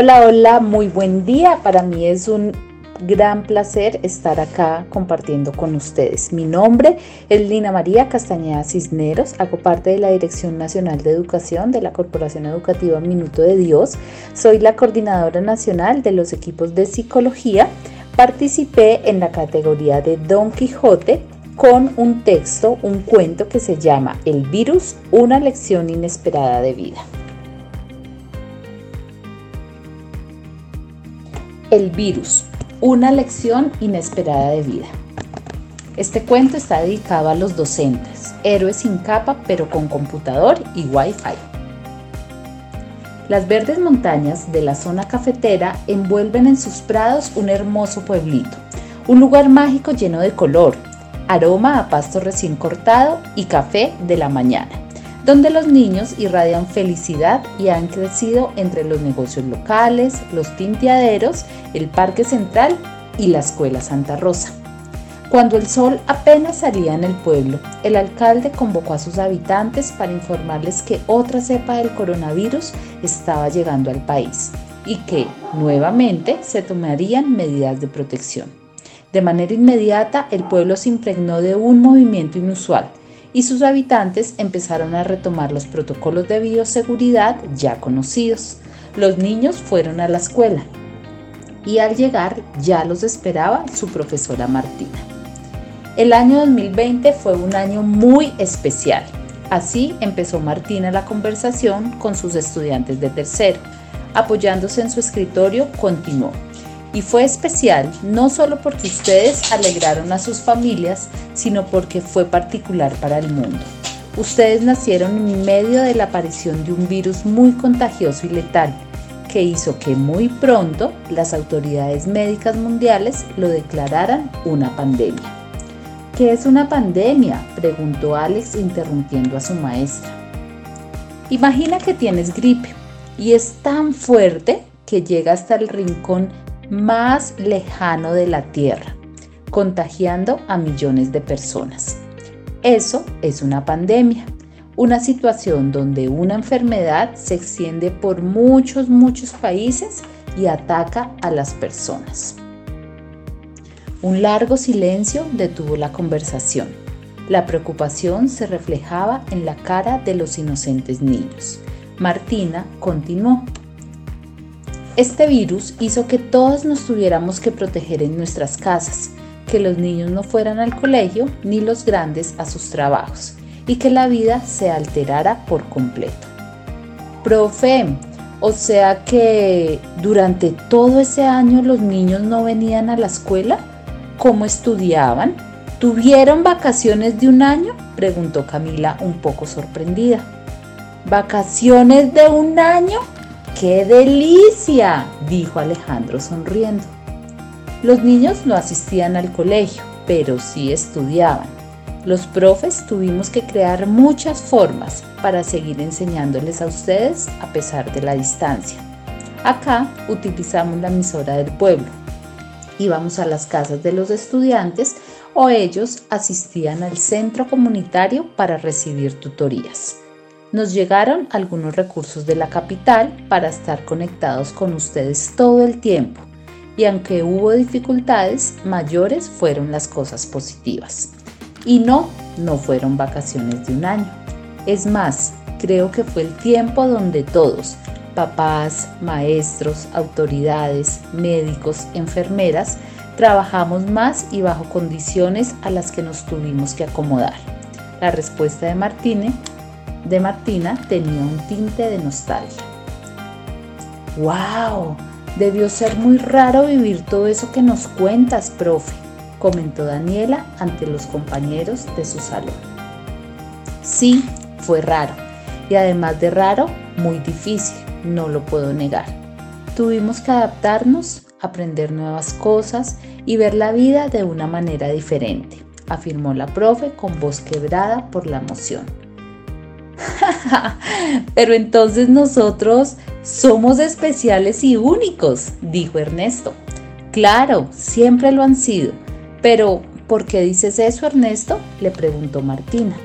Hola, hola, muy buen día. Para mí es un gran placer estar acá compartiendo con ustedes. Mi nombre es Lina María Castañeda Cisneros, hago parte de la Dirección Nacional de Educación de la Corporación Educativa Minuto de Dios. Soy la coordinadora nacional de los equipos de psicología. Participé en la categoría de Don Quijote con un texto, un cuento que se llama El virus, una lección inesperada de vida. El virus, una lección inesperada de vida. Este cuento está dedicado a los docentes, héroes sin capa pero con computador y wifi. Las verdes montañas de la zona cafetera envuelven en sus prados un hermoso pueblito, un lugar mágico lleno de color, aroma a pasto recién cortado y café de la mañana donde los niños irradian felicidad y han crecido entre los negocios locales, los tinteaderos, el Parque Central y la Escuela Santa Rosa. Cuando el sol apenas salía en el pueblo, el alcalde convocó a sus habitantes para informarles que otra cepa del coronavirus estaba llegando al país y que, nuevamente, se tomarían medidas de protección. De manera inmediata, el pueblo se impregnó de un movimiento inusual y sus habitantes empezaron a retomar los protocolos de bioseguridad ya conocidos. Los niños fueron a la escuela y al llegar ya los esperaba su profesora Martina. El año 2020 fue un año muy especial. Así empezó Martina la conversación con sus estudiantes de tercero. Apoyándose en su escritorio, continuó. Y fue especial no solo porque ustedes alegraron a sus familias, sino porque fue particular para el mundo. Ustedes nacieron en medio de la aparición de un virus muy contagioso y letal, que hizo que muy pronto las autoridades médicas mundiales lo declararan una pandemia. ¿Qué es una pandemia? preguntó Alex interrumpiendo a su maestra. Imagina que tienes gripe y es tan fuerte que llega hasta el rincón más lejano de la Tierra, contagiando a millones de personas. Eso es una pandemia, una situación donde una enfermedad se extiende por muchos, muchos países y ataca a las personas. Un largo silencio detuvo la conversación. La preocupación se reflejaba en la cara de los inocentes niños. Martina continuó. Este virus hizo que todos nos tuviéramos que proteger en nuestras casas, que los niños no fueran al colegio ni los grandes a sus trabajos y que la vida se alterara por completo. Profe, o sea que durante todo ese año los niños no venían a la escuela, ¿cómo estudiaban? ¿Tuvieron vacaciones de un año? preguntó Camila un poco sorprendida. ¿Vacaciones de un año? ¡Qué delicia! dijo Alejandro sonriendo. Los niños no asistían al colegio, pero sí estudiaban. Los profes tuvimos que crear muchas formas para seguir enseñándoles a ustedes a pesar de la distancia. Acá utilizamos la emisora del pueblo. Íbamos a las casas de los estudiantes o ellos asistían al centro comunitario para recibir tutorías nos llegaron algunos recursos de la capital para estar conectados con ustedes todo el tiempo y aunque hubo dificultades mayores fueron las cosas positivas. Y no, no fueron vacaciones de un año. Es más, creo que fue el tiempo donde todos, papás, maestros, autoridades, médicos, enfermeras, trabajamos más y bajo condiciones a las que nos tuvimos que acomodar. La respuesta de Martínez de Martina tenía un tinte de nostalgia. ¡Wow! Debió ser muy raro vivir todo eso que nos cuentas, profe, comentó Daniela ante los compañeros de su salón. Sí, fue raro. Y además de raro, muy difícil, no lo puedo negar. Tuvimos que adaptarnos, aprender nuevas cosas y ver la vida de una manera diferente, afirmó la profe con voz quebrada por la emoción. Pero entonces nosotros somos especiales y únicos, dijo Ernesto. Claro, siempre lo han sido. Pero, ¿por qué dices eso, Ernesto? le preguntó Martina.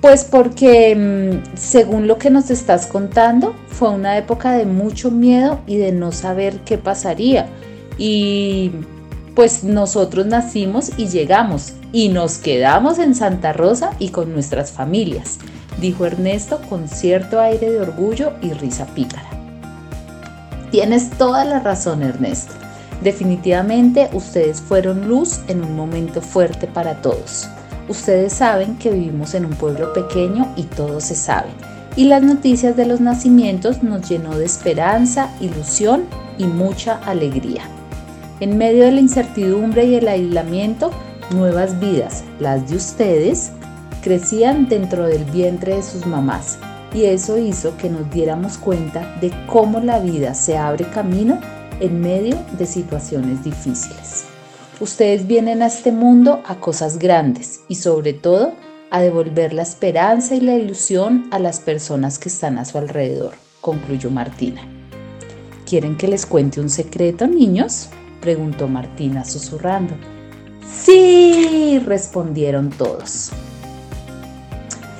Pues porque mm, según lo que nos estás contando, fue una época de mucho miedo y de no saber qué pasaría. Y pues nosotros nacimos y llegamos y nos quedamos en Santa Rosa y con nuestras familias, dijo Ernesto con cierto aire de orgullo y risa pícara. Tienes toda la razón, Ernesto. Definitivamente ustedes fueron luz en un momento fuerte para todos. Ustedes saben que vivimos en un pueblo pequeño y todo se sabe. Y las noticias de los nacimientos nos llenó de esperanza, ilusión y mucha alegría. En medio de la incertidumbre y el aislamiento, nuevas vidas, las de ustedes, crecían dentro del vientre de sus mamás y eso hizo que nos diéramos cuenta de cómo la vida se abre camino en medio de situaciones difíciles. Ustedes vienen a este mundo a cosas grandes y sobre todo a devolver la esperanza y la ilusión a las personas que están a su alrededor, concluyó Martina. ¿Quieren que les cuente un secreto, niños? Preguntó Martina susurrando. Sí, respondieron todos.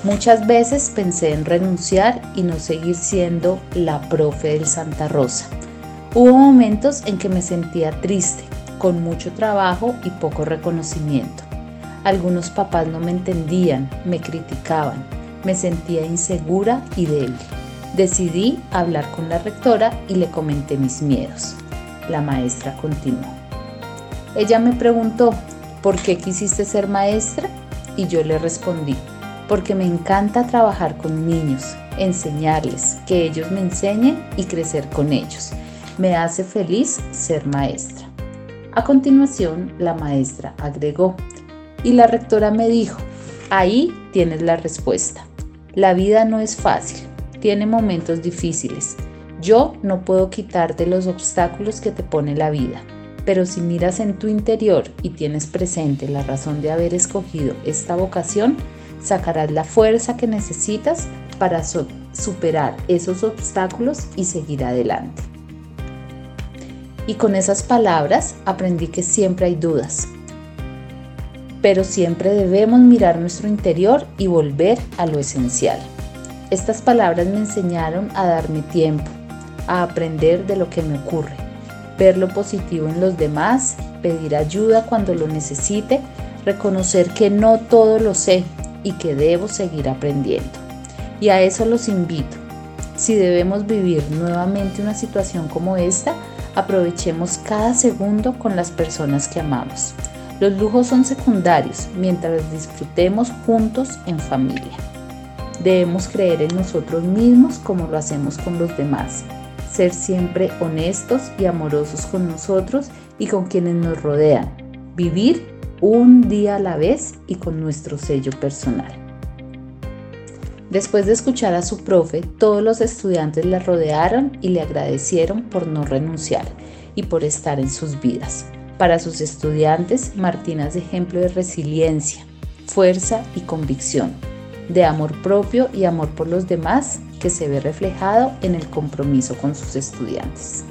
Muchas veces pensé en renunciar y no seguir siendo la profe del Santa Rosa. Hubo momentos en que me sentía triste, con mucho trabajo y poco reconocimiento. Algunos papás no me entendían, me criticaban, me sentía insegura y débil. Decidí hablar con la rectora y le comenté mis miedos. La maestra continuó. Ella me preguntó, ¿por qué quisiste ser maestra? Y yo le respondí, porque me encanta trabajar con niños, enseñarles, que ellos me enseñen y crecer con ellos. Me hace feliz ser maestra. A continuación, la maestra agregó, y la rectora me dijo, ahí tienes la respuesta. La vida no es fácil, tiene momentos difíciles yo no puedo quitarte los obstáculos que te pone la vida, pero si miras en tu interior y tienes presente la razón de haber escogido esta vocación, sacarás la fuerza que necesitas para superar esos obstáculos y seguir adelante. Y con esas palabras aprendí que siempre hay dudas, pero siempre debemos mirar nuestro interior y volver a lo esencial. Estas palabras me enseñaron a darme tiempo, a aprender de lo que me ocurre, ver lo positivo en los demás, pedir ayuda cuando lo necesite, reconocer que no todo lo sé y que debo seguir aprendiendo. Y a eso los invito. Si debemos vivir nuevamente una situación como esta, aprovechemos cada segundo con las personas que amamos. Los lujos son secundarios mientras disfrutemos juntos en familia. Debemos creer en nosotros mismos como lo hacemos con los demás ser siempre honestos y amorosos con nosotros y con quienes nos rodean, vivir un día a la vez y con nuestro sello personal. Después de escuchar a su profe, todos los estudiantes la rodearon y le agradecieron por no renunciar y por estar en sus vidas. Para sus estudiantes, Martina es ejemplo de resiliencia, fuerza y convicción, de amor propio y amor por los demás que se ve reflejado en el compromiso con sus estudiantes.